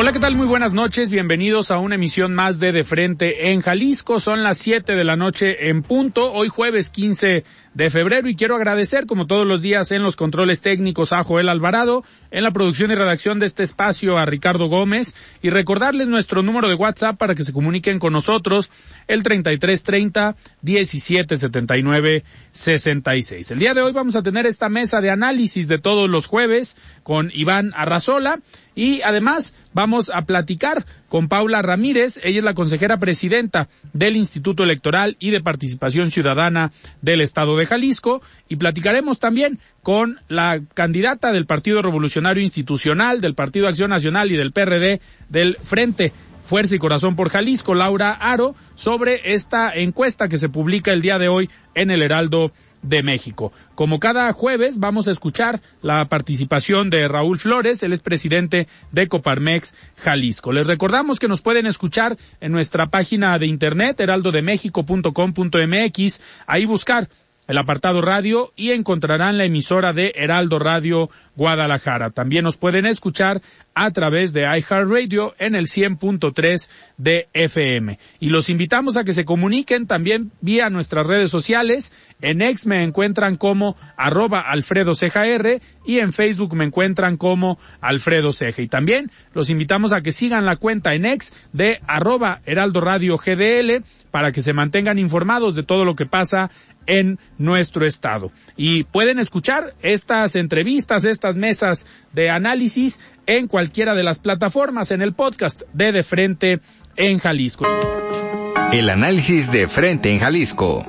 Hola, ¿qué tal? Muy buenas noches. Bienvenidos a una emisión más de De Frente en Jalisco. Son las 7 de la noche en punto. Hoy jueves 15 de febrero y quiero agradecer como todos los días en los controles técnicos a Joel Alvarado, en la producción y redacción de este espacio a Ricardo Gómez y recordarles nuestro número de WhatsApp para que se comuniquen con nosotros el 3330 1779 66. El día de hoy vamos a tener esta mesa de análisis de todos los jueves con Iván Arrazola y además vamos a platicar con Paula Ramírez. Ella es la consejera presidenta del Instituto Electoral y de Participación Ciudadana del Estado de Jalisco y platicaremos también con la candidata del Partido Revolucionario Institucional, del Partido Acción Nacional y del PRD del Frente Fuerza y Corazón por Jalisco, Laura Aro, sobre esta encuesta que se publica el día de hoy en el Heraldo de México. Como cada jueves vamos a escuchar la participación de Raúl Flores, él es presidente de Coparmex Jalisco. Les recordamos que nos pueden escuchar en nuestra página de internet heraldodemexico.com.mx, ahí buscar el apartado radio y encontrarán la emisora de Heraldo Radio Guadalajara. También nos pueden escuchar a través de iHeartRadio en el 100.3 de FM. Y los invitamos a que se comuniquen también vía nuestras redes sociales. En X me encuentran como arroba Alfredo y en Facebook me encuentran como Alfredo Ceja. Y también los invitamos a que sigan la cuenta en X de arroba Heraldo Radio GDL para que se mantengan informados de todo lo que pasa en nuestro estado. Y pueden escuchar estas entrevistas, estas mesas de análisis en cualquiera de las plataformas en el podcast de De Frente en Jalisco. El análisis de Frente en Jalisco.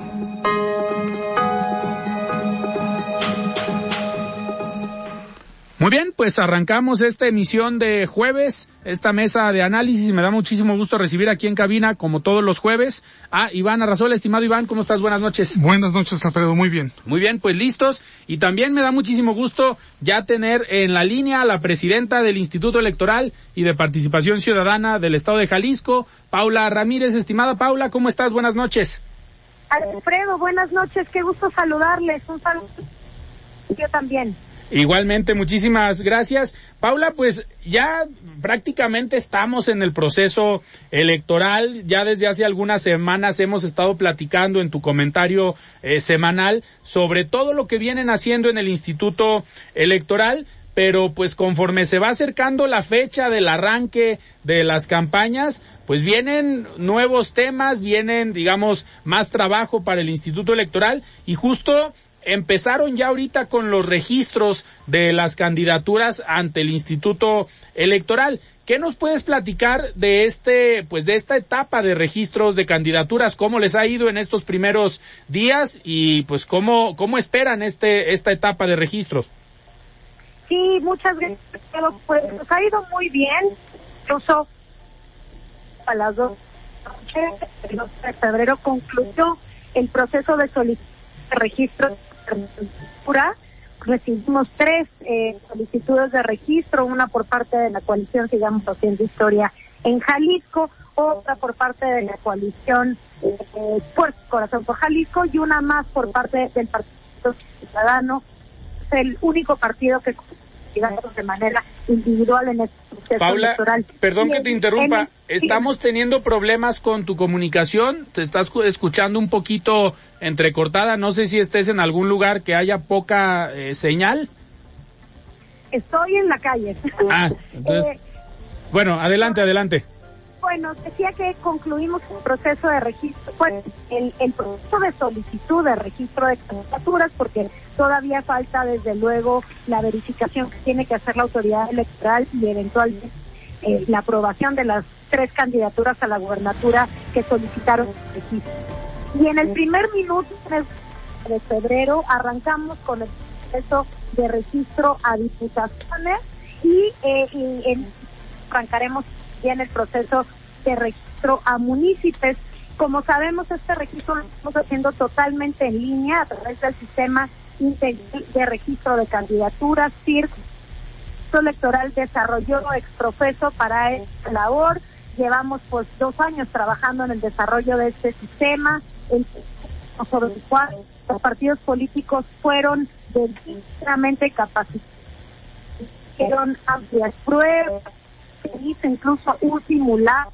Muy bien, pues arrancamos esta emisión de jueves, esta mesa de análisis. Me da muchísimo gusto recibir aquí en cabina, como todos los jueves, a Iván Arrazola. Estimado Iván, ¿cómo estás? Buenas noches. Buenas noches, Alfredo. Muy bien. Muy bien, pues listos. Y también me da muchísimo gusto ya tener en la línea a la presidenta del Instituto Electoral y de Participación Ciudadana del Estado de Jalisco, Paula Ramírez. Estimada Paula, ¿cómo estás? Buenas noches. Alfredo, buenas noches. Qué gusto saludarles. Un saludo. Yo también. Igualmente, muchísimas gracias. Paula, pues ya prácticamente estamos en el proceso electoral. Ya desde hace algunas semanas hemos estado platicando en tu comentario eh, semanal sobre todo lo que vienen haciendo en el Instituto Electoral. Pero pues conforme se va acercando la fecha del arranque de las campañas, pues vienen nuevos temas, vienen, digamos, más trabajo para el Instituto Electoral y justo empezaron ya ahorita con los registros de las candidaturas ante el Instituto Electoral. ¿Qué nos puedes platicar de este, pues de esta etapa de registros de candidaturas? ¿Cómo les ha ido en estos primeros días y pues cómo, cómo esperan este, esta etapa de registros? Sí, muchas gracias. Pues nos ha ido muy bien. Incluso a las dos de febrero concluyó el proceso de solicitud de registro recibimos tres eh, solicitudes de registro, una por parte de la coalición Sigamos Haciendo Historia en Jalisco, otra por parte de la coalición eh, Corazón por Jalisco y una más por parte del Partido Ciudadano. El único partido que de manera individual en este proceso Paula, Perdón que te interrumpa, estamos teniendo problemas con tu comunicación, te estás escuchando un poquito entrecortada. No sé si estés en algún lugar que haya poca eh, señal. Estoy en la calle. Ah, entonces, eh, bueno, adelante, adelante. Bueno, decía que concluimos el proceso de registro, pues el, proceso de solicitud de registro de candidaturas, porque todavía falta desde luego la verificación que tiene que hacer la autoridad electoral y eventualmente eh, la aprobación de las tres candidaturas a la gubernatura que solicitaron el registro. Y en el primer minuto de febrero arrancamos con el proceso de registro a diputaciones y, eh, arrancaremos bien el proceso de registro a municipios. Como sabemos, este registro lo estamos haciendo totalmente en línea a través del sistema de registro de candidaturas, CIRC. El electoral desarrolló exprofeso para esta labor. Llevamos pues dos años trabajando en el desarrollo de este sistema, sobre el cual los partidos políticos fueron debidamente capacitados, hicieron amplias pruebas, hizo incluso un simulacro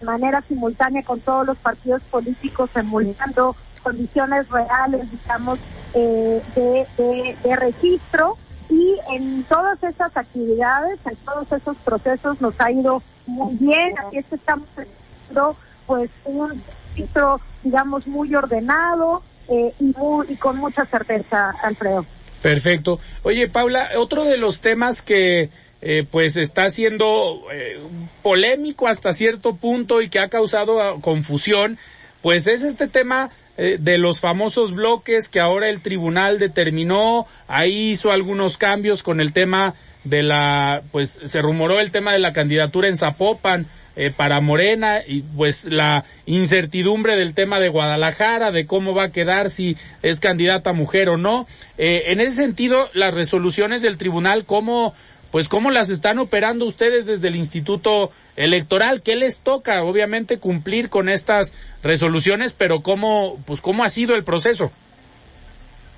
de manera simultánea con todos los partidos políticos emulando condiciones reales, digamos, eh, de, registro y en todas esas actividades, en todos esos procesos nos ha ido muy bien, así es que estamos haciendo pues un registro, digamos, muy ordenado eh, y, y con mucha certeza, Alfredo. Perfecto. Oye, Paula, otro de los temas que eh, pues está siendo eh, polémico hasta cierto punto y que ha causado ah, confusión, pues es este tema eh, de los famosos bloques que ahora el tribunal determinó, ahí hizo algunos cambios con el tema de la, pues se rumoró el tema de la candidatura en Zapopan, eh, para Morena y pues la incertidumbre del tema de Guadalajara, de cómo va a quedar si es candidata mujer o no. Eh, en ese sentido, las resoluciones del tribunal, ¿cómo, pues cómo las están operando ustedes desde el Instituto Electoral? ¿Qué les toca? Obviamente cumplir con estas resoluciones, pero ¿cómo, pues cómo ha sido el proceso?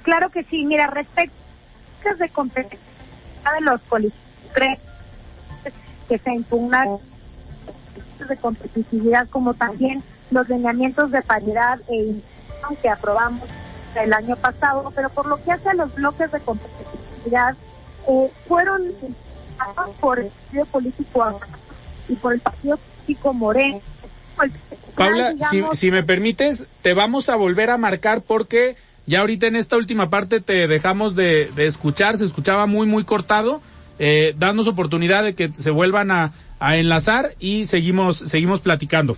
Claro que sí, mira, respecto de competencia de los políticos que se impugnan de competitividad como también los lineamientos de paridad e que aprobamos el año pasado, pero por lo que hace a los bloques de competitividad, eh, fueron por el partido político y por el partido político Moreno. Paula, si, si me permites, te vamos a volver a marcar porque ya ahorita en esta última parte te dejamos de, de escuchar, se escuchaba muy, muy cortado. Eh, danos oportunidad de que se vuelvan a, a enlazar y seguimos, seguimos platicando.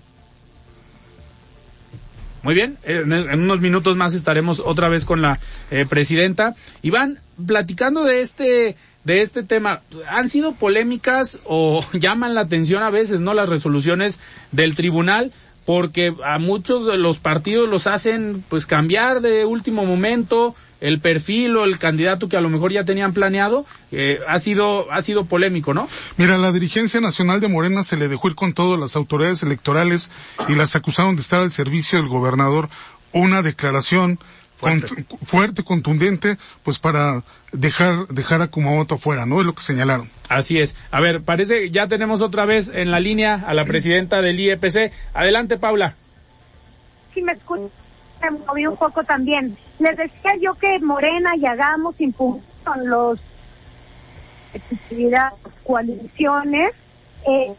Muy bien, en, unos minutos más estaremos otra vez con la eh, presidenta. Iván, platicando de este, de este tema, han sido polémicas o llaman la atención a veces, ¿no? Las resoluciones del tribunal, porque a muchos de los partidos los hacen pues cambiar de último momento, el perfil o el candidato que a lo mejor ya tenían planeado, eh, ha sido, ha sido polémico, ¿no? Mira, la dirigencia nacional de Morena se le dejó ir con todas las autoridades electorales y las acusaron de estar al servicio del gobernador. Una declaración fuerte, contundente, pues para dejar, dejar a Kumamoto afuera, ¿no? Es lo que señalaron. Así es. A ver, parece ya tenemos otra vez en la línea a la presidenta del IEPC. Adelante, Paula. Sí, me escucho me moví un poco también. Les decía yo que Morena y Hagamos con los coaliciones, eh,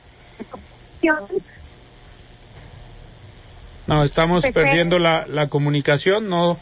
no, estamos perdiendo la, la comunicación, no,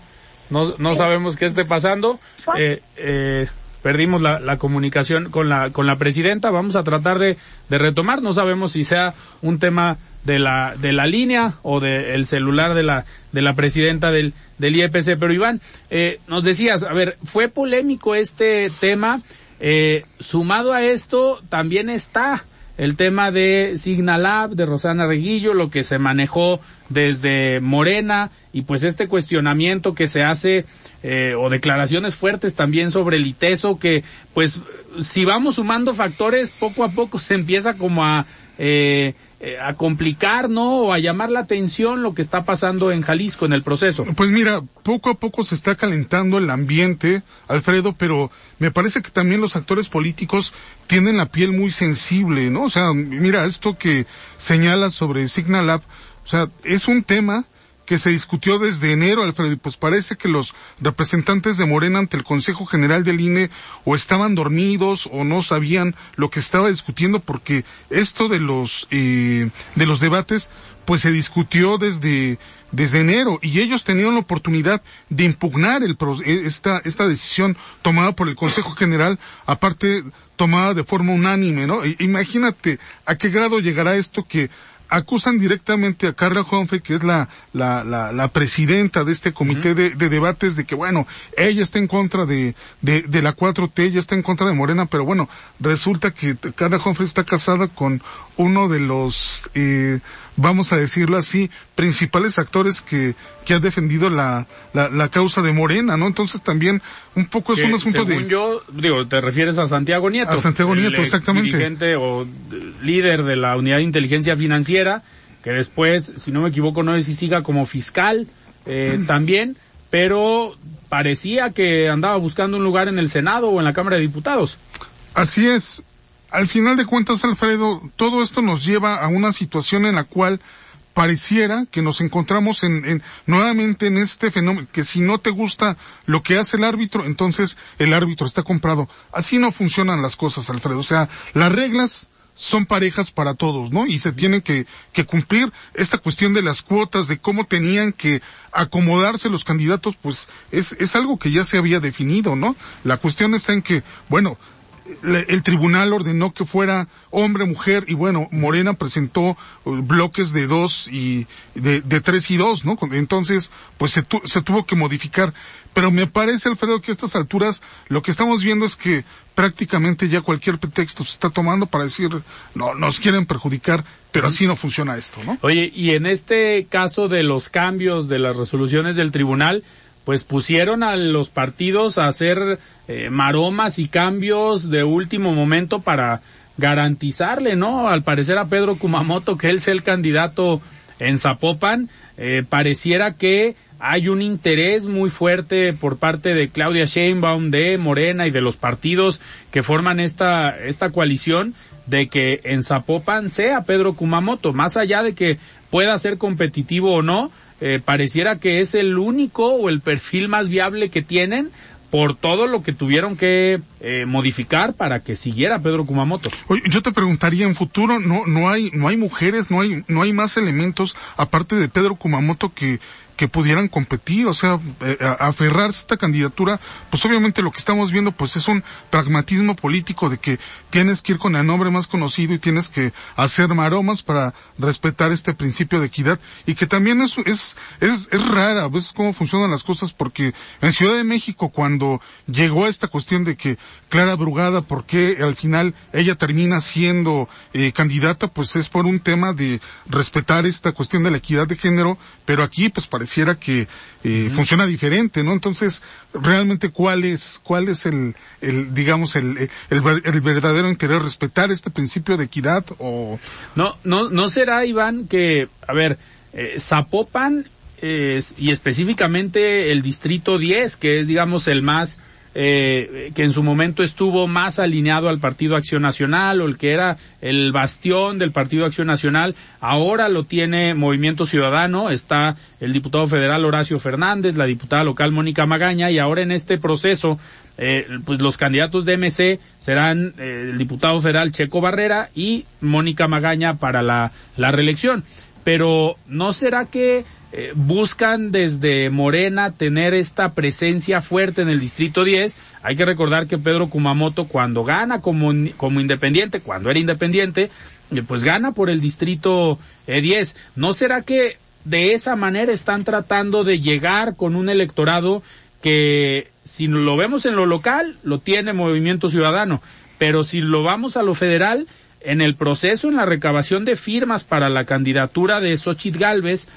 no, no sabemos qué esté pasando. Eh, eh, perdimos la, la, comunicación con la, con la presidenta. Vamos a tratar de, de retomar. No sabemos si sea un tema de la, de la línea o del celular de la, de la presidenta del, del IEPC. Pero Iván, eh, nos decías, a ver, fue polémico este tema. Eh, sumado a esto, también está el tema de Signalab, de Rosana Reguillo, lo que se manejó desde Morena y pues este cuestionamiento que se hace eh, o declaraciones fuertes también sobre el ITESO que pues si vamos sumando factores poco a poco se empieza como a eh, eh, a complicar, ¿no? O a llamar la atención lo que está pasando en Jalisco en el proceso. Pues mira, poco a poco se está calentando el ambiente, Alfredo, pero me parece que también los actores políticos tienen la piel muy sensible, ¿no? O sea, mira, esto que señala sobre Signalab, o sea, es un tema que se discutió desde enero, Alfredo, y pues parece que los representantes de Morena ante el Consejo General del INE o estaban dormidos o no sabían lo que estaba discutiendo porque esto de los, eh, de los debates pues se discutió desde, desde enero y ellos tenían la oportunidad de impugnar el, esta, esta decisión tomada por el Consejo General, aparte tomada de forma unánime, ¿no? Imagínate a qué grado llegará esto que acusan directamente a Carla Humphrey, que es la, la, la, la presidenta de este comité de, de, debates, de que bueno, ella está en contra de, de, de, la 4T, ella está en contra de Morena, pero bueno, resulta que Carla Humphrey está casada con uno de los, eh, vamos a decirlo así, principales actores que, que ha defendido la, la, la causa de Morena, ¿no? Entonces también un poco es un asunto según de... yo, digo, te refieres a Santiago Nieto. A Santiago Nieto, el exactamente. dirigente o líder de la unidad de inteligencia financiera, que después, si no me equivoco, no sé si siga como fiscal, eh, también, pero parecía que andaba buscando un lugar en el Senado o en la Cámara de Diputados. Así es. Al final de cuentas, Alfredo, todo esto nos lleva a una situación en la cual pareciera que nos encontramos en, en, nuevamente en este fenómeno, que si no te gusta lo que hace el árbitro, entonces el árbitro está comprado. Así no funcionan las cosas, Alfredo. O sea, las reglas son parejas para todos, ¿no? Y se tienen que, que cumplir esta cuestión de las cuotas, de cómo tenían que acomodarse los candidatos, pues es, es algo que ya se había definido, ¿no? La cuestión está en que, bueno, el tribunal ordenó que fuera hombre, mujer, y bueno, Morena presentó bloques de dos y de, de tres y dos, ¿no? Entonces, pues se, tu, se tuvo que modificar. Pero me parece, Alfredo, que a estas alturas lo que estamos viendo es que prácticamente ya cualquier pretexto se está tomando para decir, no, nos quieren perjudicar, pero así no funciona esto, ¿no? Oye, y en este caso de los cambios de las resoluciones del tribunal, pues pusieron a los partidos a hacer eh, maromas y cambios de último momento para garantizarle, ¿no? Al parecer a Pedro Kumamoto que él sea el candidato en Zapopan, eh, pareciera que hay un interés muy fuerte por parte de Claudia Sheinbaum, de Morena y de los partidos que forman esta, esta coalición de que en Zapopan sea Pedro Kumamoto, más allá de que pueda ser competitivo o no, eh, pareciera que es el único o el perfil más viable que tienen por todo lo que tuvieron que eh, modificar para que siguiera Pedro Kumamoto. Oye, yo te preguntaría en futuro no no hay no hay mujeres, no hay no hay más elementos aparte de Pedro Kumamoto que que pudieran competir, o sea, eh, aferrarse a esta candidatura, pues obviamente lo que estamos viendo pues es un pragmatismo político de que tienes que ir con el nombre más conocido y tienes que hacer maromas para respetar este principio de equidad y que también es es es, es rara a veces cómo funcionan las cosas porque en Ciudad de México cuando llegó a esta cuestión de que Clara Brugada, ¿por qué al final ella termina siendo eh, candidata? Pues es por un tema de respetar esta cuestión de la equidad de género, pero aquí pues pareciera que eh, funciona diferente, ¿no? Entonces, realmente cuál es, cuál es el, el digamos, el, el, el verdadero interés, respetar este principio de equidad o... No, no, no será, Iván, que, a ver, eh, Zapopan eh, y específicamente el distrito 10, que es, digamos, el más eh, que en su momento estuvo más alineado al Partido Acción Nacional o el que era el bastión del Partido Acción Nacional, ahora lo tiene Movimiento Ciudadano, está el diputado federal Horacio Fernández, la diputada local Mónica Magaña y ahora en este proceso eh, pues los candidatos de MC serán eh, el diputado federal Checo Barrera y Mónica Magaña para la, la reelección. Pero ¿no será que eh, buscan desde Morena tener esta presencia fuerte en el distrito 10. Hay que recordar que Pedro Kumamoto cuando gana como, como independiente, cuando era independiente, eh, pues gana por el distrito eh, 10. ¿No será que de esa manera están tratando de llegar con un electorado que si lo vemos en lo local, lo tiene Movimiento Ciudadano, pero si lo vamos a lo federal, en el proceso, en la recabación de firmas para la candidatura de Xochitl Galvez,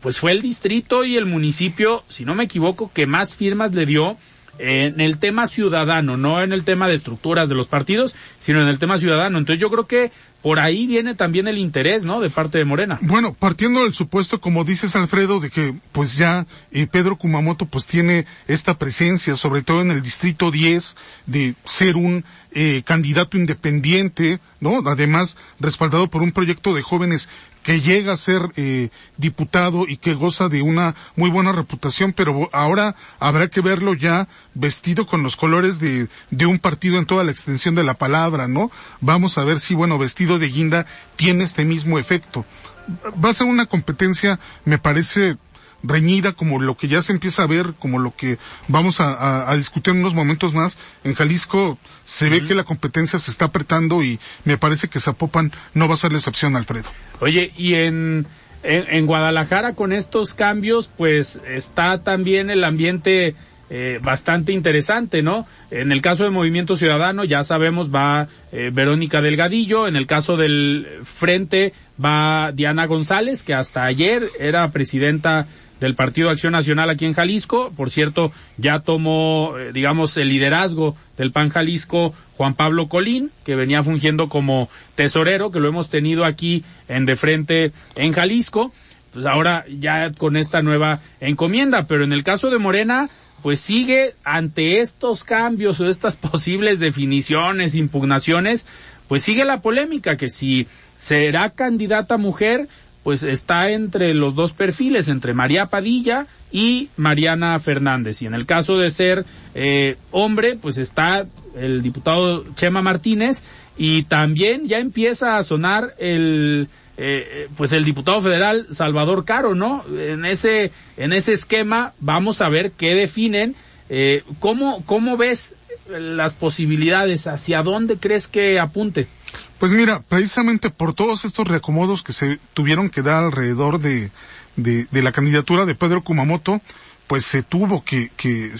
pues fue el distrito y el municipio, si no me equivoco, que más firmas le dio en el tema ciudadano, no en el tema de estructuras de los partidos, sino en el tema ciudadano. Entonces yo creo que por ahí viene también el interés, ¿no? De parte de Morena. Bueno, partiendo del supuesto, como dices Alfredo, de que pues ya eh, Pedro Kumamoto pues tiene esta presencia, sobre todo en el distrito 10, de ser un eh, candidato independiente, ¿no? Además, respaldado por un proyecto de jóvenes que llega a ser eh, diputado y que goza de una muy buena reputación, pero ahora habrá que verlo ya vestido con los colores de, de un partido en toda la extensión de la palabra, ¿no? Vamos a ver si, bueno, vestido de guinda tiene este mismo efecto. Va a ser una competencia, me parece, reñida como lo que ya se empieza a ver, como lo que vamos a, discutir en unos momentos más. En Jalisco se ve que la competencia se está apretando y me parece que Zapopan no va a ser la excepción, Alfredo. Oye, y en, en, Guadalajara con estos cambios, pues está también el ambiente eh, bastante interesante, ¿no? En el caso del Movimiento Ciudadano, ya sabemos, va eh, Verónica Delgadillo, en el caso del Frente va Diana González, que hasta ayer era presidenta del Partido Acción Nacional aquí en Jalisco. Por cierto, ya tomó, eh, digamos, el liderazgo del PAN Jalisco Juan Pablo Colín, que venía fungiendo como tesorero, que lo hemos tenido aquí en de frente en Jalisco. Pues ahora ya con esta nueva encomienda, pero en el caso de Morena, pues sigue ante estos cambios o estas posibles definiciones, impugnaciones, pues sigue la polémica que si será candidata mujer, pues está entre los dos perfiles, entre María Padilla y Mariana Fernández. Y en el caso de ser eh, hombre, pues está el diputado Chema Martínez y también ya empieza a sonar el eh, pues el diputado federal Salvador Caro, ¿no? En ese en ese esquema vamos a ver qué definen. Eh, ¿cómo, ¿Cómo ves las posibilidades? ¿Hacia dónde crees que apunte? Pues mira, precisamente por todos estos reacomodos que se tuvieron que dar alrededor de, de, la candidatura de Pedro Kumamoto, pues se tuvo que, que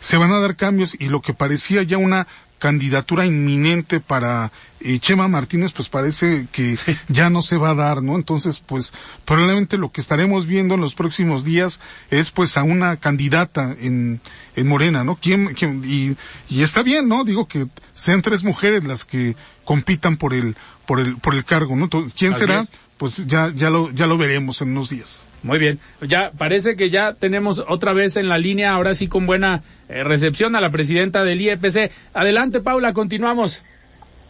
se van a dar cambios y lo que parecía ya una candidatura inminente para eh, Chema Martínez, pues parece que ya no se va a dar, ¿no? Entonces, pues probablemente lo que estaremos viendo en los próximos días es pues a una candidata en, en Morena, ¿no? ¿Quién, quién, y, y está bien, ¿no? Digo que sean tres mujeres las que compitan por el, por el, por el cargo, ¿no? ¿Quién será? Pues ya, ya lo, ya lo veremos en unos días. Muy bien. Ya parece que ya tenemos otra vez en la línea, ahora sí con buena eh, recepción a la presidenta del IEPC. Adelante, Paula, continuamos.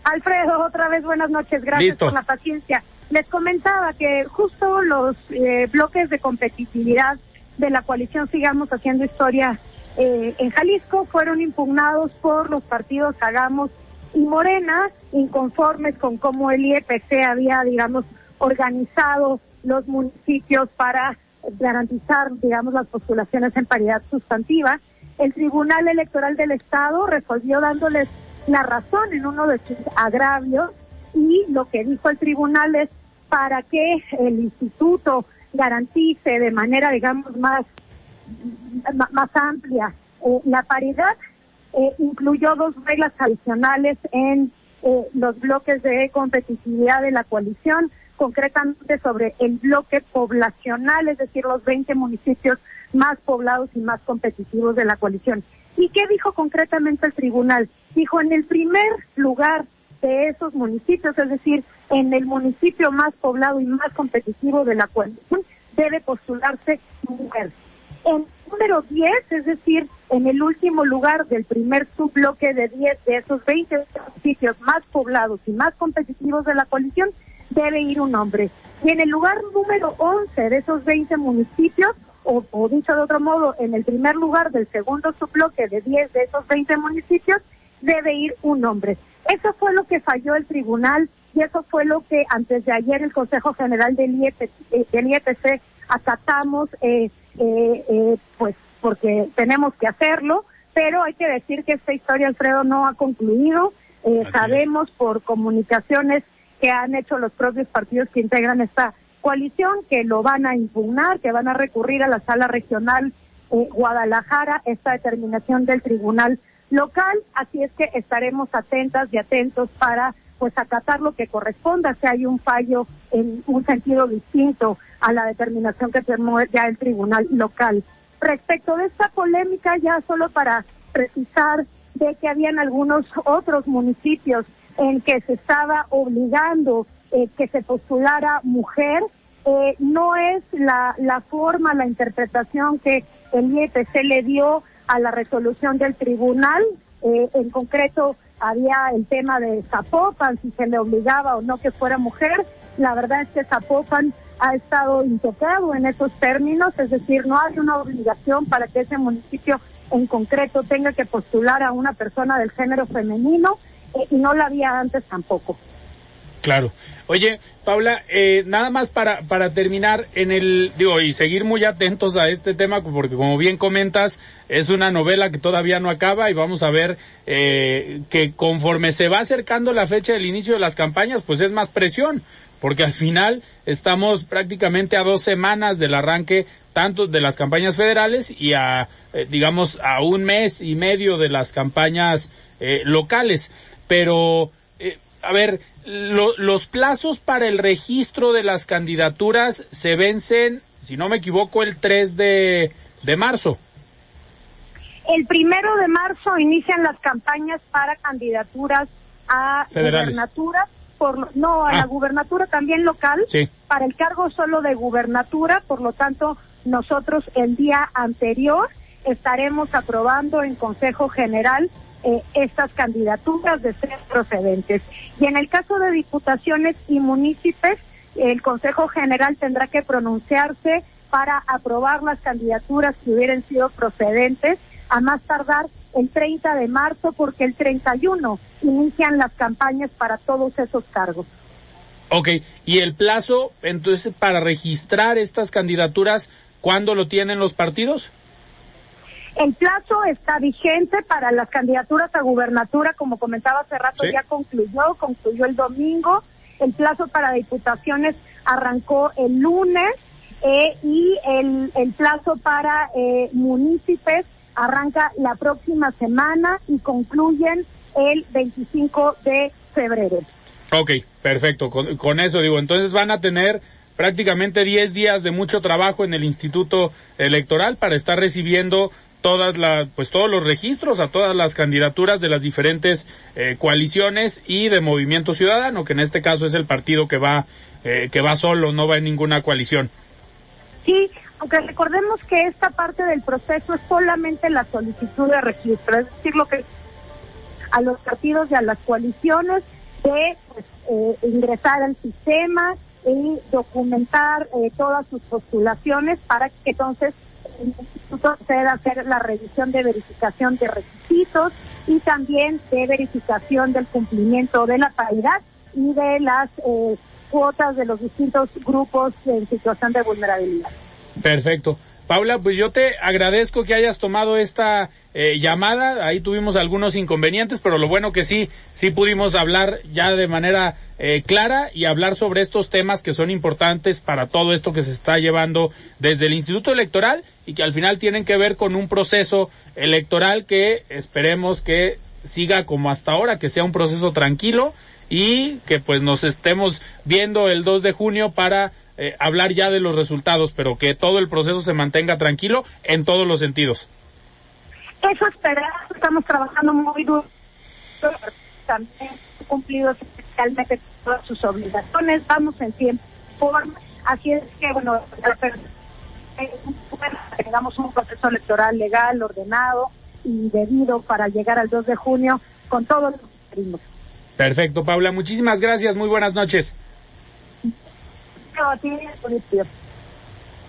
Alfredo, otra vez buenas noches. Gracias por la paciencia. Les comentaba que justo los eh, bloques de competitividad de la coalición Sigamos Haciendo Historia eh, en Jalisco fueron impugnados por los partidos Hagamos y Morena, inconformes con cómo el IEPC había, digamos, organizado los municipios para garantizar, digamos, las postulaciones en paridad sustantiva. El Tribunal Electoral del Estado resolvió dándoles la razón en uno de sus agravios y lo que dijo el tribunal es para que el instituto garantice de manera, digamos, más, más amplia eh, la paridad, eh, incluyó dos reglas adicionales en eh, los bloques de competitividad de la coalición, concretamente sobre el bloque poblacional, es decir, los 20 municipios más poblados y más competitivos de la coalición. ¿Y qué dijo concretamente el tribunal? Dijo, en el primer lugar de esos municipios, es decir, en el municipio más poblado y más competitivo de la coalición, debe postularse mujer. En número 10, es decir, en el último lugar del primer subbloque de 10 de esos 20 municipios más poblados y más competitivos de la coalición, debe ir un hombre. Y en el lugar número 11 de esos 20 municipios, o, o, dicho de otro modo, en el primer lugar del segundo subbloque de 10 de esos 20 municipios, debe ir un hombre. Eso fue lo que falló el tribunal y eso fue lo que antes de ayer el Consejo General del IEPC, eh, del IEPC acatamos, eh, eh, eh, pues porque tenemos que hacerlo, pero hay que decir que esta historia, Alfredo, no ha concluido. Eh, sabemos por comunicaciones que han hecho los propios partidos que integran esta coalición, que lo van a impugnar, que van a recurrir a la sala regional eh, Guadalajara esta determinación del tribunal local, así es que estaremos atentas y atentos para pues acatar lo que corresponda si hay un fallo en un sentido distinto a la determinación que tomó ya el tribunal local. Respecto de esta polémica, ya solo para precisar de que habían algunos otros municipios en que se estaba obligando eh, que se postulara mujer, eh, no es la, la forma, la interpretación que el IEPC le dio a la resolución del tribunal. Eh, en concreto, había el tema de Zapopan, si se le obligaba o no que fuera mujer. La verdad es que Zapopan ha estado intocado en esos términos, es decir, no hay una obligación para que ese municipio en concreto tenga que postular a una persona del género femenino y no la había antes tampoco. Claro. Oye, Paula, eh, nada más para, para terminar en el, digo, y seguir muy atentos a este tema, porque como bien comentas, es una novela que todavía no acaba y vamos a ver eh, que conforme se va acercando la fecha del inicio de las campañas, pues es más presión, porque al final estamos prácticamente a dos semanas del arranque tanto de las campañas federales y a, eh, digamos, a un mes y medio de las campañas locales. Pero, a ver, los plazos para el registro de las candidaturas se vencen, si no me equivoco, el 3 de, de marzo. El primero de marzo inician las campañas para candidaturas a gubernatura, por, no, a la ah. gubernatura también local, para el cargo solo de gubernatura, por lo tanto, nosotros el día anterior estaremos aprobando en Consejo General eh, estas candidaturas de ser procedentes. Y en el caso de diputaciones y municipios, el Consejo General tendrá que pronunciarse para aprobar las candidaturas que hubieran sido procedentes a más tardar el 30 de marzo porque el 31 inician las campañas para todos esos cargos. Ok, y el plazo entonces para registrar estas candidaturas, ¿cuándo lo tienen los partidos? El plazo está vigente para las candidaturas a gubernatura, como comentaba hace rato, ya concluyó, concluyó el domingo. El plazo para diputaciones arrancó el lunes eh, y el, el plazo para eh, municipios arranca la próxima semana y concluyen el 25 de febrero. Ok, perfecto. Con, con eso digo, entonces van a tener prácticamente 10 días de mucho trabajo en el Instituto Electoral para estar recibiendo todas las, pues todos los registros a todas las candidaturas de las diferentes eh, coaliciones y de Movimiento Ciudadano, que en este caso es el partido que va, eh, que va solo, no va en ninguna coalición. Sí, aunque recordemos que esta parte del proceso es solamente la solicitud de registro, es decir, lo que a los partidos y a las coaliciones de pues, eh, ingresar al sistema y documentar todas sus postulaciones para que entonces el instituto pueda hacer la revisión de verificación de requisitos y también de verificación del cumplimiento de la paridad y de las eh, cuotas de los distintos grupos en situación de vulnerabilidad. Perfecto. Paula, pues yo te agradezco que hayas tomado esta eh, llamada. Ahí tuvimos algunos inconvenientes, pero lo bueno que sí, sí pudimos hablar ya de manera eh, clara y hablar sobre estos temas que son importantes para todo esto que se está llevando desde el Instituto Electoral y que al final tienen que ver con un proceso electoral que esperemos que siga como hasta ahora, que sea un proceso tranquilo y que pues nos estemos viendo el 2 de junio para eh, hablar ya de los resultados, pero que todo el proceso se mantenga tranquilo en todos los sentidos. Eso esperamos, estamos trabajando muy duro, también cumplido especialmente todas sus obligaciones, vamos en tiempo forma, así es que bueno, tengamos un proceso electoral legal, ordenado y debido para llegar al 2 de junio con todos los Perfecto, Paula, muchísimas gracias, muy buenas noches.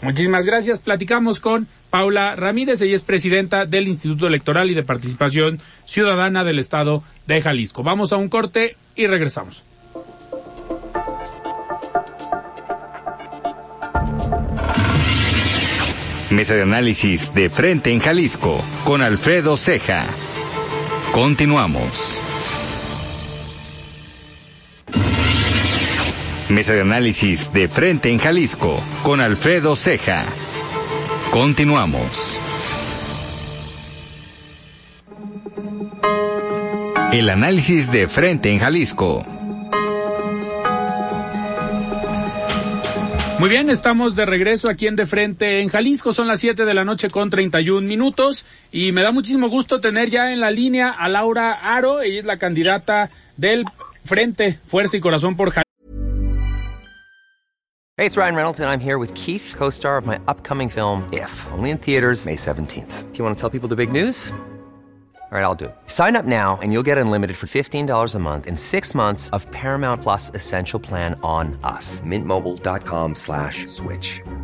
Muchísimas gracias. Platicamos con Paula Ramírez, ella es presidenta del Instituto Electoral y de Participación Ciudadana del Estado de Jalisco. Vamos a un corte y regresamos. Mesa de análisis de frente en Jalisco con Alfredo Ceja. Continuamos. Mesa de análisis de frente en Jalisco con Alfredo Ceja. Continuamos. El análisis de frente en Jalisco. Muy bien, estamos de regreso aquí en De Frente en Jalisco. Son las 7 de la noche con 31 minutos y me da muchísimo gusto tener ya en la línea a Laura Aro. Ella es la candidata del Frente Fuerza y Corazón por Jalisco. Hey, it's Ryan Reynolds, and I'm here with Keith, co star of my upcoming film, If, only in theaters, May 17th. Do you want to tell people the big news? All right, I'll do. it. Sign up now and you'll get unlimited for $15 a month and six months of Paramount Plus Essential Plan on us. Mintmobile.com slash switch.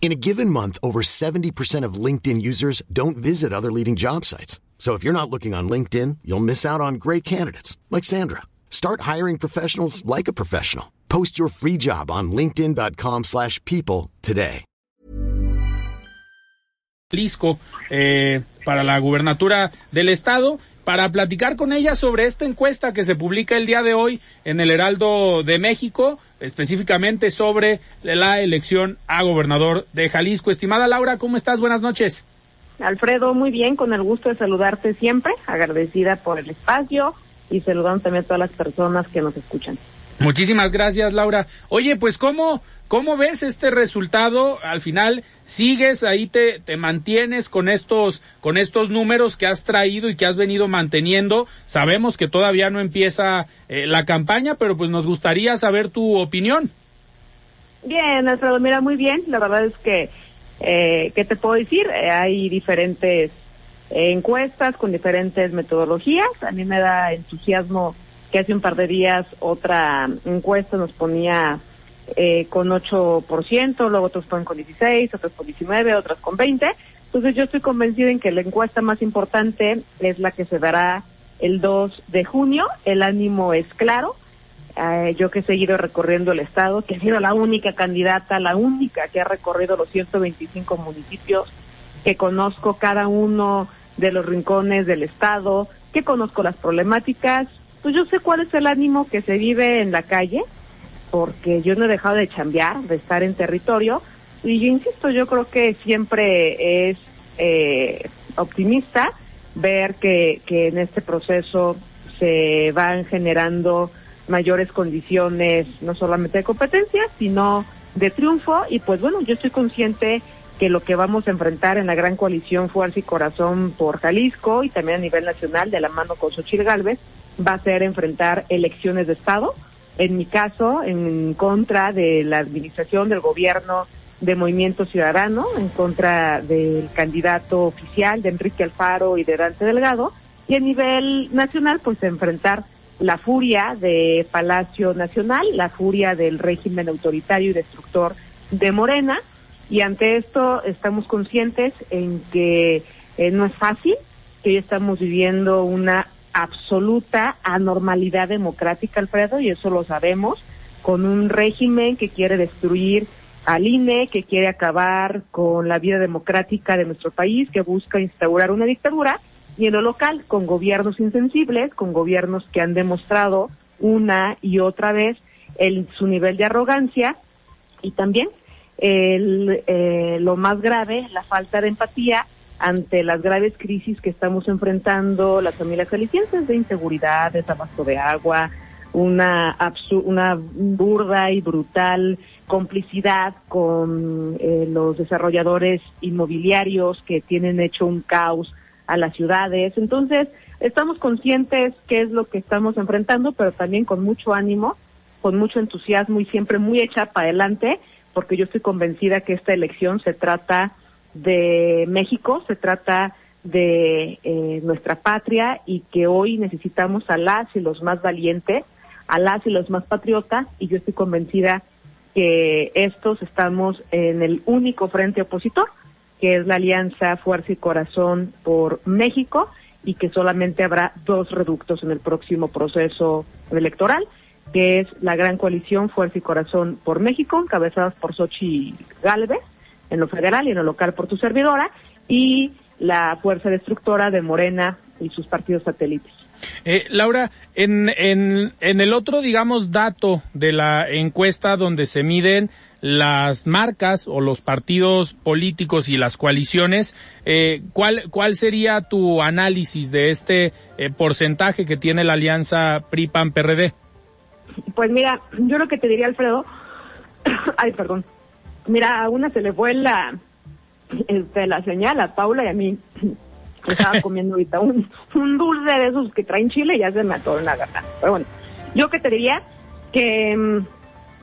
In a given month, over 70% of LinkedIn users don't visit other leading job sites. So if you're not looking on LinkedIn, you'll miss out on great candidates like Sandra. Start hiring professionals like a professional. Post your free job on linkedin.com/people today. Jalisco eh, para la gubernatura del estado para platicar con ella sobre esta encuesta que se publica el día de hoy en el Heraldo de México, específicamente sobre la elección a gobernador de Jalisco. Estimada Laura, ¿cómo estás? Buenas noches. Alfredo, muy bien, con el gusto de saludarte siempre, agradecida por el espacio y saludando también a todas las personas que nos escuchan. Muchísimas gracias, Laura. Oye, pues ¿cómo, cómo ves este resultado? Al final, sigues ahí, te, te mantienes con estos, con estos números que has traído y que has venido manteniendo. Sabemos que todavía no empieza eh, la campaña, pero pues nos gustaría saber tu opinión. Bien, Alfredo, mira, muy bien. La verdad es que, eh, ¿qué te puedo decir? Eh, hay diferentes encuestas con diferentes metodologías. A mí me da entusiasmo que hace un par de días otra encuesta nos ponía eh, con 8%, luego otros ponen con 16, otros con 19, otras con 20. Entonces yo estoy convencida en que la encuesta más importante es la que se dará el 2 de junio. El ánimo es claro. Eh, yo que he seguido recorriendo el estado, que he sido la única candidata, la única que ha recorrido los 125 municipios, que conozco cada uno de los rincones del estado, que conozco las problemáticas, pues yo sé cuál es el ánimo que se vive en la calle, porque yo no he dejado de chambear, de estar en territorio, y insisto, yo creo que siempre es eh, optimista ver que, que en este proceso se van generando mayores condiciones, no solamente de competencia, sino de triunfo, y pues bueno, yo estoy consciente que lo que vamos a enfrentar en la gran coalición Fuerza y Corazón por Jalisco y también a nivel nacional de la mano con Xochitl Galvez va a ser enfrentar elecciones de Estado. En mi caso, en contra de la administración del gobierno de Movimiento Ciudadano, en contra del candidato oficial de Enrique Alfaro y de Dante Delgado, y a nivel nacional, pues enfrentar la furia de Palacio Nacional, la furia del régimen autoritario y destructor de Morena, y ante esto estamos conscientes en que eh, no es fácil, que hoy estamos viviendo una absoluta anormalidad democrática, Alfredo, y eso lo sabemos, con un régimen que quiere destruir al INE, que quiere acabar con la vida democrática de nuestro país, que busca instaurar una dictadura, y en lo local, con gobiernos insensibles, con gobiernos que han demostrado una y otra vez el, su nivel de arrogancia y también el, eh, lo más grave, la falta de empatía ante las graves crisis que estamos enfrentando las familias jaliscienses de inseguridad, desabasto de agua, una, una burda y brutal complicidad con eh, los desarrolladores inmobiliarios que tienen hecho un caos a las ciudades. Entonces, estamos conscientes qué es lo que estamos enfrentando, pero también con mucho ánimo, con mucho entusiasmo y siempre muy hecha para adelante, porque yo estoy convencida que esta elección se trata de México, se trata de eh, nuestra patria y que hoy necesitamos a las y los más valientes, a las y los más patriotas y yo estoy convencida que estos estamos en el único frente opositor, que es la Alianza Fuerza y Corazón por México y que solamente habrá dos reductos en el próximo proceso electoral, que es la gran coalición Fuerza y Corazón por México, encabezadas por Sochi Galvez, en lo federal y en lo local por tu servidora, y la fuerza destructora de Morena y sus partidos satélites. Eh, Laura, en, en, en el otro, digamos, dato de la encuesta donde se miden las marcas o los partidos políticos y las coaliciones, eh, ¿cuál, ¿cuál sería tu análisis de este eh, porcentaje que tiene la alianza PRI-PAN-PRD? Pues mira, yo lo que te diría, Alfredo, ay, perdón, mira, a una se le fue la, este, la señal a Paula y a mí estaba comiendo ahorita un, un dulce de esos que traen chile y ya se me atoró en la garganta. Pero bueno, yo que te diría que mm,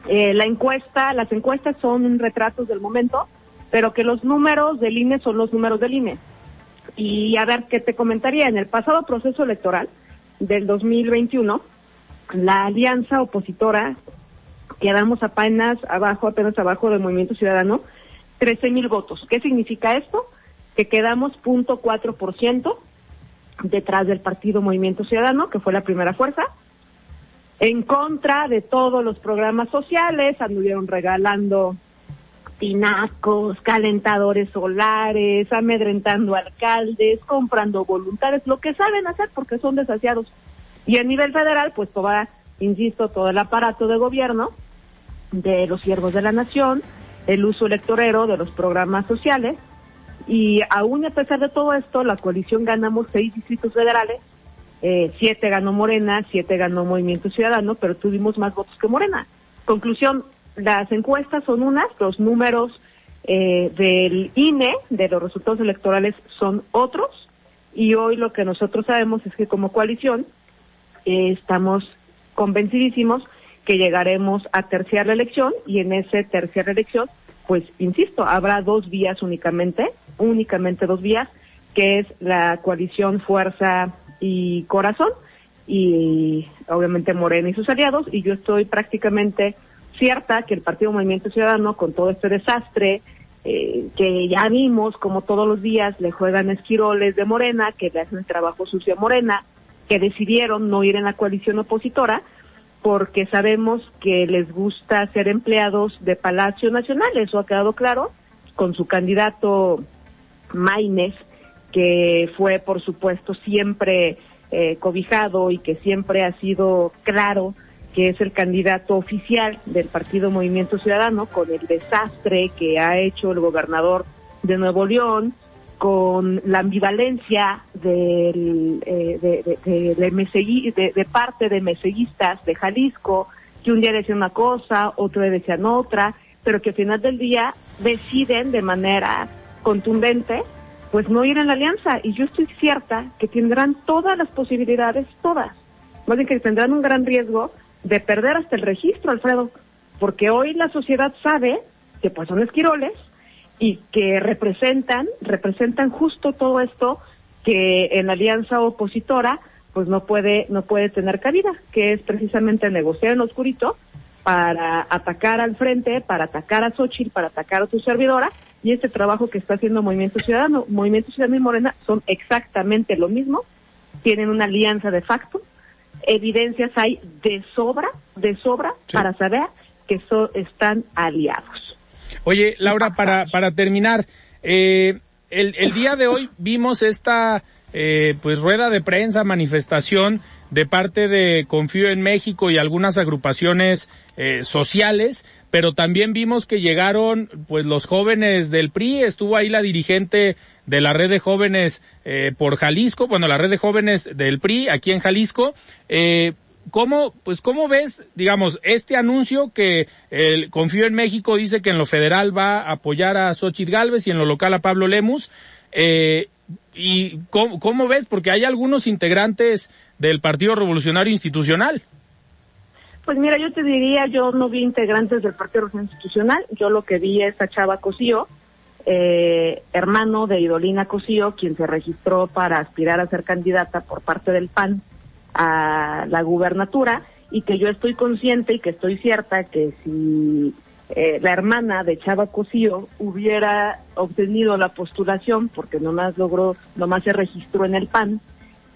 eh, la encuesta, las encuestas son retratos del momento, pero que los números del INE son los números del INE. Y a ver, ¿qué te comentaría? En el pasado proceso electoral del 2021, la alianza opositora quedamos apenas abajo, apenas abajo del Movimiento Ciudadano, 13 mil votos. ¿Qué significa esto? Que quedamos 0.4% detrás del partido Movimiento Ciudadano, que fue la primera fuerza, en contra de todos los programas sociales, anduvieron regalando tinacos, calentadores solares, amedrentando alcaldes, comprando voluntarios, lo que saben hacer porque son desasiados. Y a nivel federal, pues toda, insisto, todo el aparato de gobierno de los siervos de la nación, el uso electorero de los programas sociales, y aún a pesar de todo esto, la coalición ganamos seis distritos federales, eh, siete ganó Morena, siete ganó Movimiento Ciudadano, pero tuvimos más votos que Morena. Conclusión, las encuestas son unas, los números eh, del INE, de los resultados electorales, son otros, y hoy lo que nosotros sabemos es que como coalición eh, estamos convencidísimos que llegaremos a terciar la elección y en ese terciar la elección, pues insisto, habrá dos vías únicamente, únicamente dos vías, que es la coalición Fuerza y Corazón y obviamente Morena y sus aliados. Y yo estoy prácticamente cierta que el Partido Movimiento Ciudadano con todo este desastre eh, que ya vimos como todos los días le juegan esquiroles de Morena, que le hacen el trabajo sucio a Morena, que decidieron no ir en la coalición opositora porque sabemos que les gusta ser empleados de Palacio Nacional, eso ha quedado claro, con su candidato Maines, que fue, por supuesto, siempre eh, cobijado y que siempre ha sido claro que es el candidato oficial del Partido Movimiento Ciudadano, con el desastre que ha hecho el gobernador de Nuevo León, con la ambivalencia del, eh, de, parte de meseguistas de Jalisco, que un día decían una cosa, otro día decían otra, pero que al final del día deciden de manera contundente pues no ir en la alianza. Y yo estoy cierta que tendrán todas las posibilidades, todas. Más bien que tendrán un gran riesgo de perder hasta el registro, Alfredo, porque hoy la sociedad sabe que pues son esquiroles y que representan, representan justo todo esto que en la alianza opositora pues no puede, no puede tener cabida, que es precisamente negociar en oscurito para atacar al frente, para atacar a Xochitl, para atacar a su servidora y este trabajo que está haciendo Movimiento Ciudadano. Movimiento Ciudadano y Morena son exactamente lo mismo, tienen una alianza de facto, evidencias hay de sobra, de sobra para saber que están aliados. Oye, Laura, para, para terminar, eh, el, el día de hoy vimos esta eh, pues rueda de prensa, manifestación de parte de Confío en México y algunas agrupaciones eh, sociales pero también vimos que llegaron pues los jóvenes del PRI, estuvo ahí la dirigente de la red de jóvenes eh, por Jalisco, bueno, la red de jóvenes del PRI aquí en Jalisco. Eh, ¿Cómo, pues, cómo ves, digamos, este anuncio que el Confío en México dice que en lo federal va a apoyar a Xochitl Galvez y en lo local a Pablo Lemus? Eh, ¿Y cómo, cómo ves? Porque hay algunos integrantes del Partido Revolucionario Institucional. Pues mira, yo te diría, yo no vi integrantes del Partido Institucional, yo lo que vi es a Chava Cosío, eh, hermano de Idolina Cosío, quien se registró para aspirar a ser candidata por parte del PAN a la gubernatura, y que yo estoy consciente y que estoy cierta que si eh, la hermana de Chava Cosío hubiera obtenido la postulación, porque nomás logró, nomás se registró en el PAN,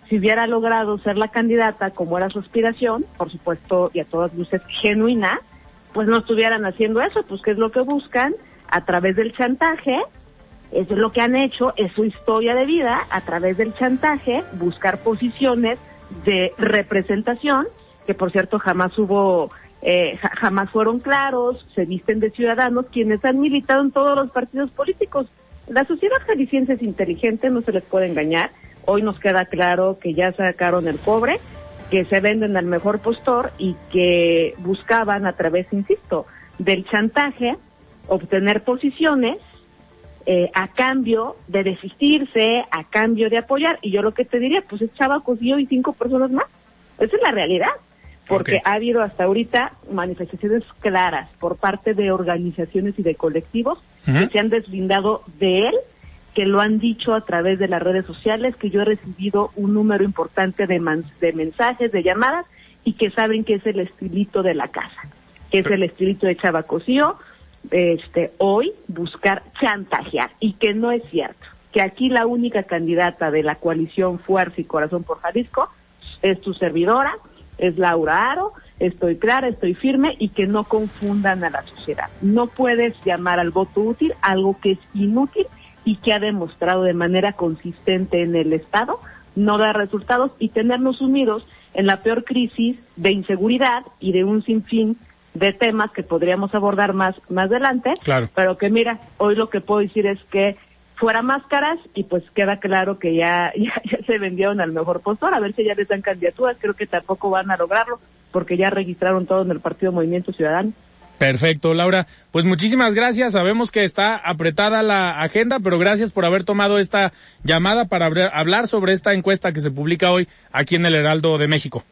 si hubiera logrado ser la candidata como era su aspiración, por supuesto, y a todas luces genuina, pues no estuvieran haciendo eso, pues que es lo que buscan a través del chantaje, eso es lo que han hecho, es su historia de vida, a través del chantaje, buscar posiciones de representación, que por cierto jamás hubo eh, jamás fueron claros, se visten de ciudadanos quienes han militado en todos los partidos políticos. La sociedad jalisciense es inteligente, no se les puede engañar. Hoy nos queda claro que ya sacaron el cobre, que se venden al mejor postor y que buscaban a través, insisto, del chantaje obtener posiciones eh, a cambio de desistirse, a cambio de apoyar. Y yo lo que te diría, pues es Chava Cosío y cinco personas más. Esa es la realidad porque ha habido hasta ahorita manifestaciones claras por parte de organizaciones y de colectivos que se han deslindado de él, que lo han dicho a través de las redes sociales, que yo he recibido un número importante de, de mensajes, de llamadas, y que saben que es el estilito de la casa, que es el estilito de Chavacosío, este, hoy buscar chantajear, y que no es cierto, que aquí la única candidata de la coalición Fuerza y Corazón por Jalisco es tu servidora, es Laura Aro, estoy clara, estoy firme y que no confundan a la sociedad. No puedes llamar al voto útil algo que es inútil y que ha demostrado de manera consistente en el Estado no dar resultados y tenernos unidos en la peor crisis de inseguridad y de un sinfín de temas que podríamos abordar más más adelante, claro. pero que mira, hoy lo que puedo decir es que fuera máscaras y pues queda claro que ya, ya, se vendieron al mejor postor, a ver si ya les dan candidaturas, creo que tampoco van a lograrlo porque ya registraron todo en el Partido Movimiento Ciudadano. Perfecto, Laura. Pues muchísimas gracias. Sabemos que está apretada la agenda, pero gracias por haber tomado esta llamada para hablar sobre esta encuesta que se publica hoy aquí en el Heraldo de México.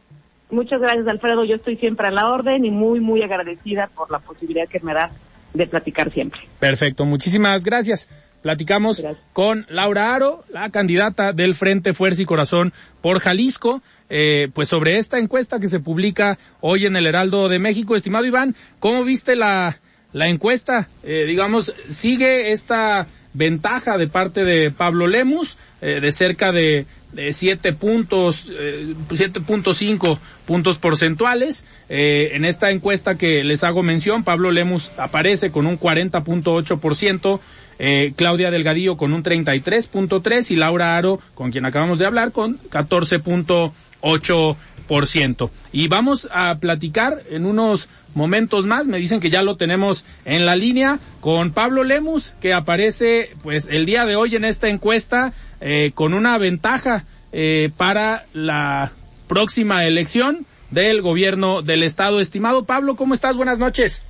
Muchas gracias, Alfredo. Yo estoy siempre a la orden y muy, muy agradecida por la posibilidad que me da de platicar siempre. Perfecto. Muchísimas gracias. Platicamos con Laura Aro, la candidata del Frente Fuerza y Corazón por Jalisco, eh, pues sobre esta encuesta que se publica hoy en el Heraldo de México. Estimado Iván, ¿cómo viste la, la encuesta? Eh, digamos, sigue esta ventaja de parte de Pablo Lemus eh, de cerca de, de siete puntos, eh, 7.5 puntos porcentuales. Eh, en esta encuesta que les hago mención, Pablo Lemus aparece con un 40.8%, eh, Claudia Delgadillo con un 33.3 y Laura Aro, con quien acabamos de hablar, con 14.8%. Y vamos a platicar en unos momentos más, me dicen que ya lo tenemos en la línea con Pablo Lemus, que aparece pues el día de hoy en esta encuesta eh, con una ventaja eh, para la próxima elección del gobierno del estado. Estimado Pablo, ¿cómo estás? Buenas noches.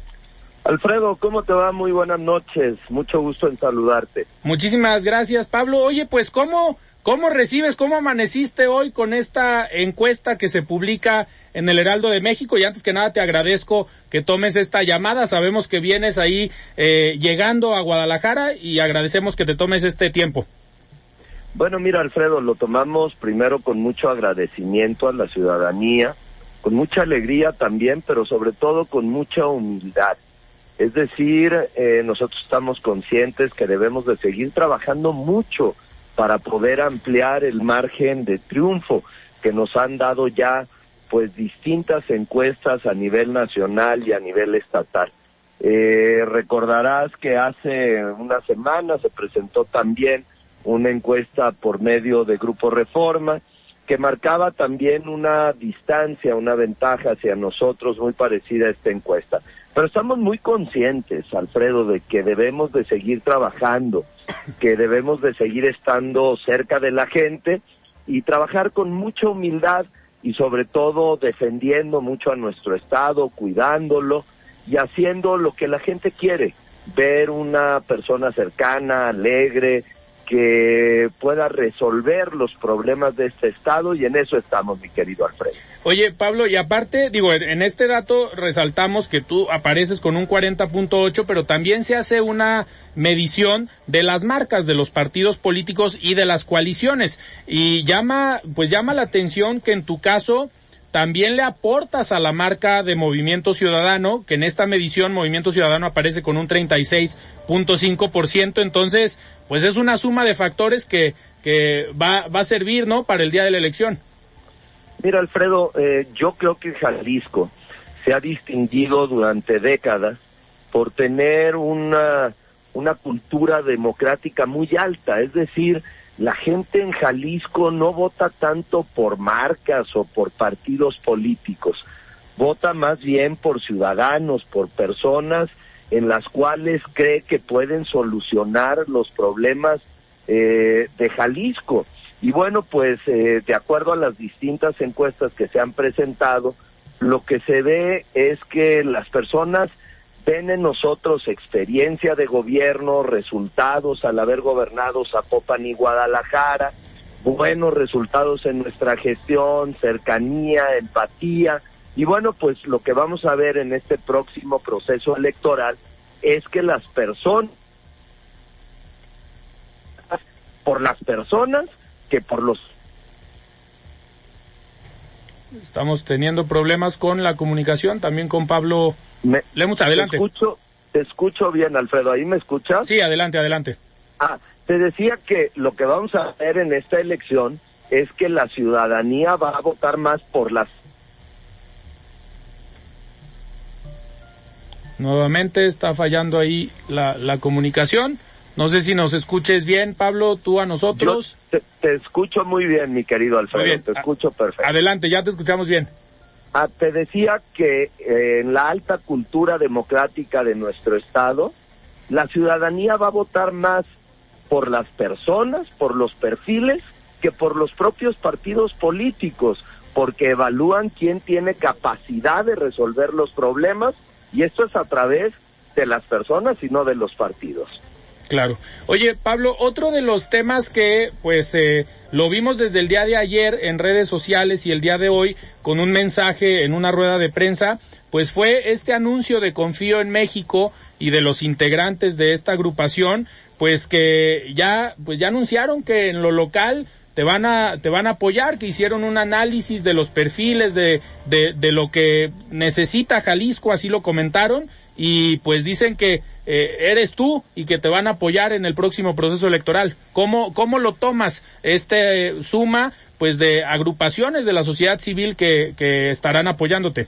Alfredo, ¿cómo te va? Muy buenas noches. Mucho gusto en saludarte. Muchísimas gracias, Pablo. Oye, pues, ¿cómo, cómo recibes, cómo amaneciste hoy con esta encuesta que se publica en el Heraldo de México? Y antes que nada, te agradezco que tomes esta llamada. Sabemos que vienes ahí eh, llegando a Guadalajara y agradecemos que te tomes este tiempo. Bueno, mira, Alfredo, lo tomamos primero con mucho agradecimiento a la ciudadanía, con mucha alegría también, pero sobre todo con mucha humildad es decir, eh, nosotros estamos conscientes que debemos de seguir trabajando mucho para poder ampliar el margen de triunfo que nos han dado ya pues distintas encuestas a nivel nacional y a nivel estatal. Eh, recordarás que hace una semana se presentó también una encuesta por medio de Grupo Reforma que marcaba también una distancia, una ventaja hacia nosotros muy parecida a esta encuesta. Pero estamos muy conscientes, Alfredo, de que debemos de seguir trabajando, que debemos de seguir estando cerca de la gente y trabajar con mucha humildad y sobre todo defendiendo mucho a nuestro Estado, cuidándolo y haciendo lo que la gente quiere, ver una persona cercana, alegre, que pueda resolver los problemas de este Estado y en eso estamos, mi querido Alfredo. Oye, Pablo, y aparte, digo, en este dato resaltamos que tú apareces con un 40.8, pero también se hace una medición de las marcas de los partidos políticos y de las coaliciones. Y llama, pues llama la atención que en tu caso, también le aportas a la marca de Movimiento Ciudadano, que en esta medición Movimiento Ciudadano aparece con un 36.5%, entonces, pues es una suma de factores que, que va, va a servir, ¿no?, para el día de la elección. Mira, Alfredo, eh, yo creo que Jalisco se ha distinguido durante décadas por tener una, una cultura democrática muy alta, es decir, la gente en Jalisco no vota tanto por marcas o por partidos políticos, vota más bien por ciudadanos, por personas en las cuales cree que pueden solucionar los problemas eh, de Jalisco. Y bueno, pues eh, de acuerdo a las distintas encuestas que se han presentado, lo que se ve es que las personas ven en nosotros experiencia de gobierno, resultados al haber gobernado Zapopan y Guadalajara, buenos resultados en nuestra gestión, cercanía, empatía. Y bueno, pues lo que vamos a ver en este próximo proceso electoral es que las personas, por las personas que por los... Estamos teniendo problemas con la comunicación, también con Pablo me, Lemus. Adelante. Te escucho, te escucho bien, Alfredo. ¿Ahí me escuchas? Sí, adelante, adelante. Ah, te decía que lo que vamos a ver en esta elección es que la ciudadanía va a votar más por las Nuevamente está fallando ahí la, la comunicación. No sé si nos escuches bien, Pablo, tú a nosotros. te, escucho muy bien, mi querido Alfredo, te escucho perfecto. Adelante, ya te escuchamos bien. Ah, te decía que eh, en la alta cultura democrática de nuestro Estado, la ciudadanía va a votar más por las personas, por los perfiles, que por los propios partidos políticos, porque evalúan quién tiene capacidad de resolver los problemas y esto es a través de las personas y no de los partidos. Claro. Oye, Pablo, otro de los temas que pues eh, lo vimos desde el día de ayer en redes sociales y el día de hoy con un mensaje en una rueda de prensa, pues fue este anuncio de Confío en México y de los integrantes de esta agrupación, pues que ya pues ya anunciaron que en lo local te van a te van a apoyar, que hicieron un análisis de los perfiles de, de, de lo que necesita Jalisco, así lo comentaron, y pues dicen que eh, eres tú y que te van a apoyar en el próximo proceso electoral. ¿Cómo, cómo lo tomas este suma pues de agrupaciones de la sociedad civil que, que estarán apoyándote?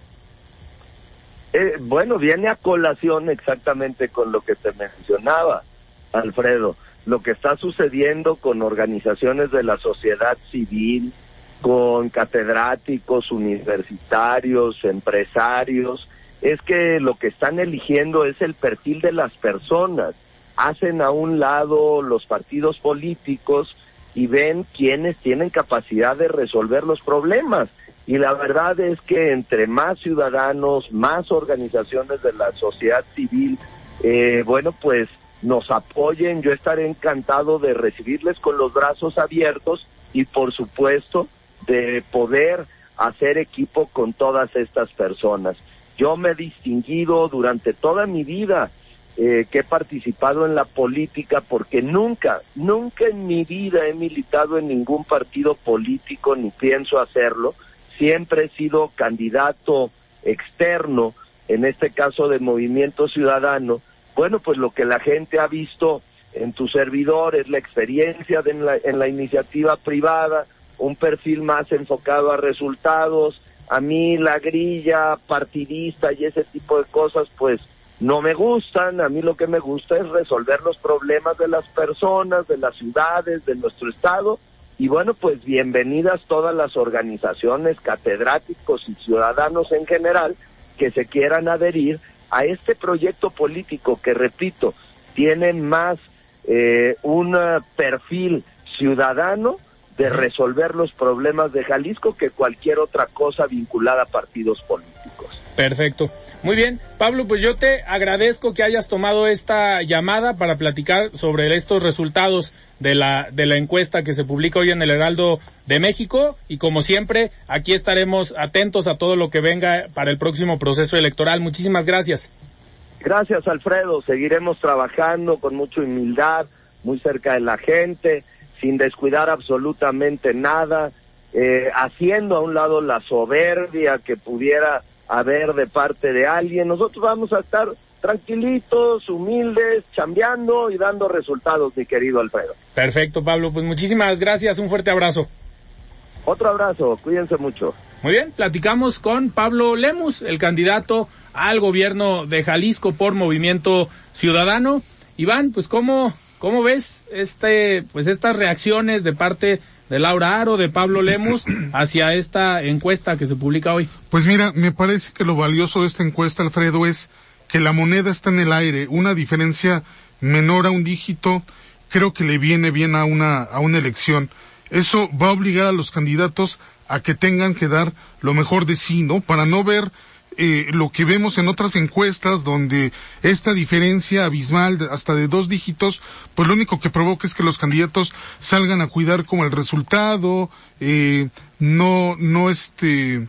Eh, bueno, viene a colación exactamente con lo que te mencionaba, Alfredo lo que está sucediendo con organizaciones de la sociedad civil, con catedráticos universitarios, empresarios, es que lo que están eligiendo es el perfil de las personas. Hacen a un lado los partidos políticos y ven quienes tienen capacidad de resolver los problemas. Y la verdad es que entre más ciudadanos, más organizaciones de la sociedad civil, eh, bueno, pues nos apoyen, yo estaré encantado de recibirles con los brazos abiertos y por supuesto de poder hacer equipo con todas estas personas. Yo me he distinguido durante toda mi vida eh, que he participado en la política porque nunca, nunca en mi vida he militado en ningún partido político ni pienso hacerlo. Siempre he sido candidato externo, en este caso de Movimiento Ciudadano, bueno, pues lo que la gente ha visto en tu servidor es la experiencia de la, en la iniciativa privada, un perfil más enfocado a resultados. A mí la grilla partidista y ese tipo de cosas, pues no me gustan. A mí lo que me gusta es resolver los problemas de las personas, de las ciudades, de nuestro estado. Y bueno, pues bienvenidas todas las organizaciones, catedráticos y ciudadanos en general que se quieran adherir a este proyecto político que, repito, tiene más eh, un perfil ciudadano de resolver los problemas de Jalisco que cualquier otra cosa vinculada a partidos políticos. Perfecto. Muy bien, Pablo, pues yo te agradezco que hayas tomado esta llamada para platicar sobre estos resultados de la, de la encuesta que se publica hoy en el Heraldo de México y como siempre, aquí estaremos atentos a todo lo que venga para el próximo proceso electoral. Muchísimas gracias. Gracias, Alfredo. Seguiremos trabajando con mucha humildad, muy cerca de la gente, sin descuidar absolutamente nada, eh, haciendo a un lado la soberbia que pudiera a ver de parte de alguien. Nosotros vamos a estar tranquilitos, humildes, chambeando y dando resultados, mi querido Alfredo. Perfecto, Pablo. Pues muchísimas gracias. Un fuerte abrazo. Otro abrazo. Cuídense mucho. Muy bien, platicamos con Pablo Lemus, el candidato al gobierno de Jalisco por Movimiento Ciudadano. Iván, pues cómo, cómo ves este, pues estas reacciones de parte de Laura Aro, de Pablo Lemus, hacia esta encuesta que se publica hoy? Pues mira, me parece que lo valioso de esta encuesta, Alfredo, es que la moneda está en el aire, una diferencia menor a un dígito, creo que le viene bien a una, a una elección. Eso va a obligar a los candidatos a que tengan que dar lo mejor de sí, ¿no? Para no ver eh, lo que vemos en otras encuestas donde esta diferencia abismal hasta de dos dígitos, pues lo único que provoca es que los candidatos salgan a cuidar como el resultado, eh, no, no este,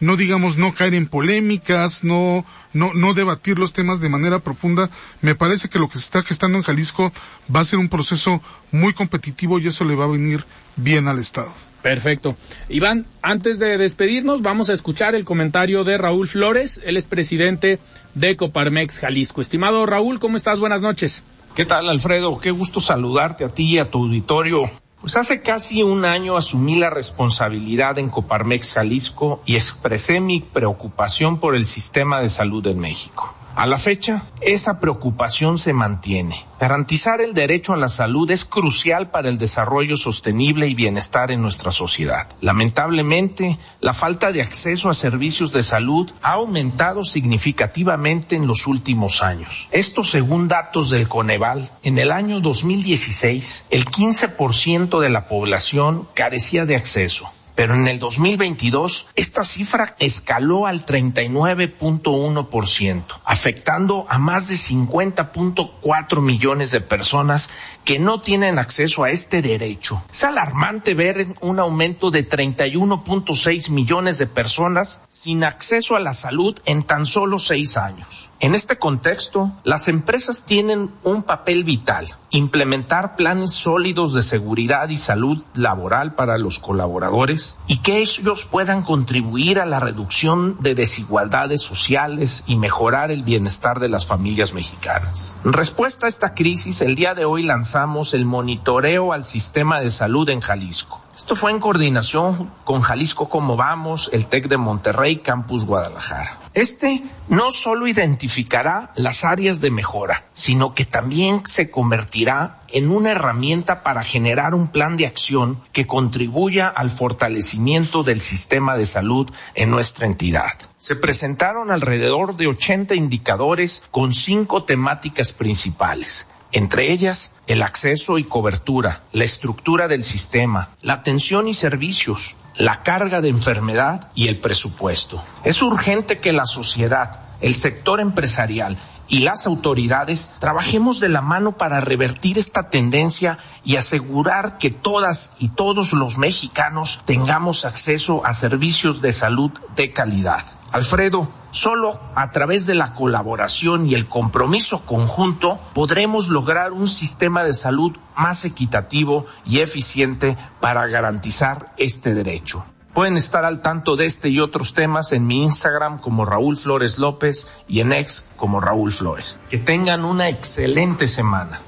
no digamos no caer en polémicas, no, no, no debatir los temas de manera profunda. Me parece que lo que se está gestando en Jalisco va a ser un proceso muy competitivo y eso le va a venir bien al Estado. Perfecto. Iván, antes de despedirnos, vamos a escuchar el comentario de Raúl Flores, él es presidente de Coparmex Jalisco. Estimado Raúl, ¿cómo estás? Buenas noches. ¿Qué tal, Alfredo? Qué gusto saludarte a ti y a tu auditorio. Pues hace casi un año asumí la responsabilidad en Coparmex Jalisco y expresé mi preocupación por el sistema de salud en México. A la fecha, esa preocupación se mantiene. Garantizar el derecho a la salud es crucial para el desarrollo sostenible y bienestar en nuestra sociedad. Lamentablemente, la falta de acceso a servicios de salud ha aumentado significativamente en los últimos años. Esto según datos del Coneval, en el año 2016, el 15% de la población carecía de acceso pero en el 2022 esta cifra escaló al 39.1%, afectando a más de 50.4 millones de personas que no tienen acceso a este derecho. Es alarmante ver un aumento de 31.6 millones de personas sin acceso a la salud en tan solo seis años. En este contexto, las empresas tienen un papel vital, implementar planes sólidos de seguridad y salud laboral para los colaboradores y que ellos puedan contribuir a la reducción de desigualdades sociales y mejorar el bienestar de las familias mexicanas. Respuesta a esta crisis, el día de hoy lanzamos el monitoreo al sistema de salud en Jalisco. Esto fue en coordinación con Jalisco Como Vamos, el TEC de Monterrey, Campus Guadalajara. Este no solo identificará las áreas de mejora, sino que también se convertirá en una herramienta para generar un plan de acción que contribuya al fortalecimiento del sistema de salud en nuestra entidad. Se presentaron alrededor de 80 indicadores con cinco temáticas principales entre ellas el acceso y cobertura, la estructura del sistema, la atención y servicios, la carga de enfermedad y el presupuesto. Es urgente que la sociedad, el sector empresarial y las autoridades trabajemos de la mano para revertir esta tendencia y asegurar que todas y todos los mexicanos tengamos acceso a servicios de salud de calidad. Alfredo, solo a través de la colaboración y el compromiso conjunto podremos lograr un sistema de salud más equitativo y eficiente para garantizar este derecho. Pueden estar al tanto de este y otros temas en mi Instagram como Raúl Flores López y en ex como Raúl Flores. Que tengan una excelente semana.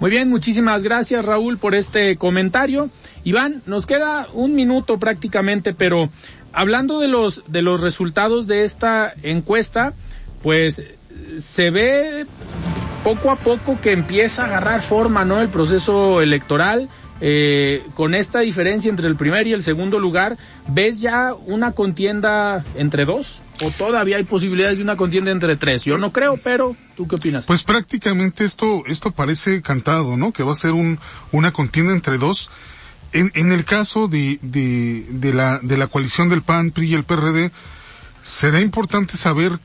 Muy bien, muchísimas gracias Raúl por este comentario. Iván, nos queda un minuto prácticamente, pero hablando de los, de los resultados de esta encuesta, pues se ve poco a poco que empieza a agarrar forma, ¿no? El proceso electoral. Eh, con esta diferencia entre el primer y el segundo lugar, ¿ves ya una contienda entre dos? ¿O todavía hay posibilidades de una contienda entre tres? Yo no creo, pero ¿tú qué opinas? Pues prácticamente esto, esto parece cantado, ¿no? Que va a ser un, una contienda entre dos. En, en el caso de, de, la, de la coalición del PAN, PRI y el PRD, será importante saber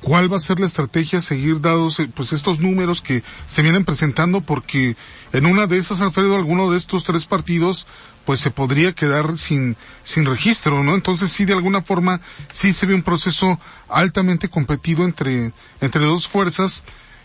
cuál va a ser la estrategia seguir dados eh, pues estos números que se vienen presentando porque en una de esas Alfredo alguno de estos tres partidos pues se podría quedar sin sin registro no entonces sí de alguna forma sí se ve un proceso altamente competido entre entre dos fuerzas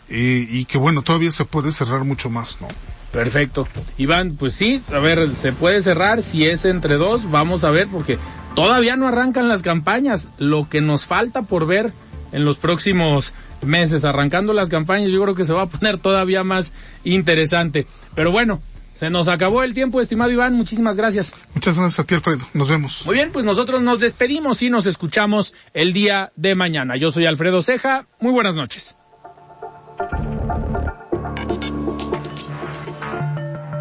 eh, y que bueno todavía se puede cerrar mucho más no Perfecto. Iván, pues sí, a ver, se puede cerrar si es entre dos, vamos a ver, porque todavía no arrancan las campañas. Lo que nos falta por ver en los próximos meses, arrancando las campañas, yo creo que se va a poner todavía más interesante. Pero bueno, se nos acabó el tiempo, estimado Iván, muchísimas gracias. Muchas gracias a ti, Alfredo. Nos vemos. Muy bien, pues nosotros nos despedimos y nos escuchamos el día de mañana. Yo soy Alfredo Ceja, muy buenas noches.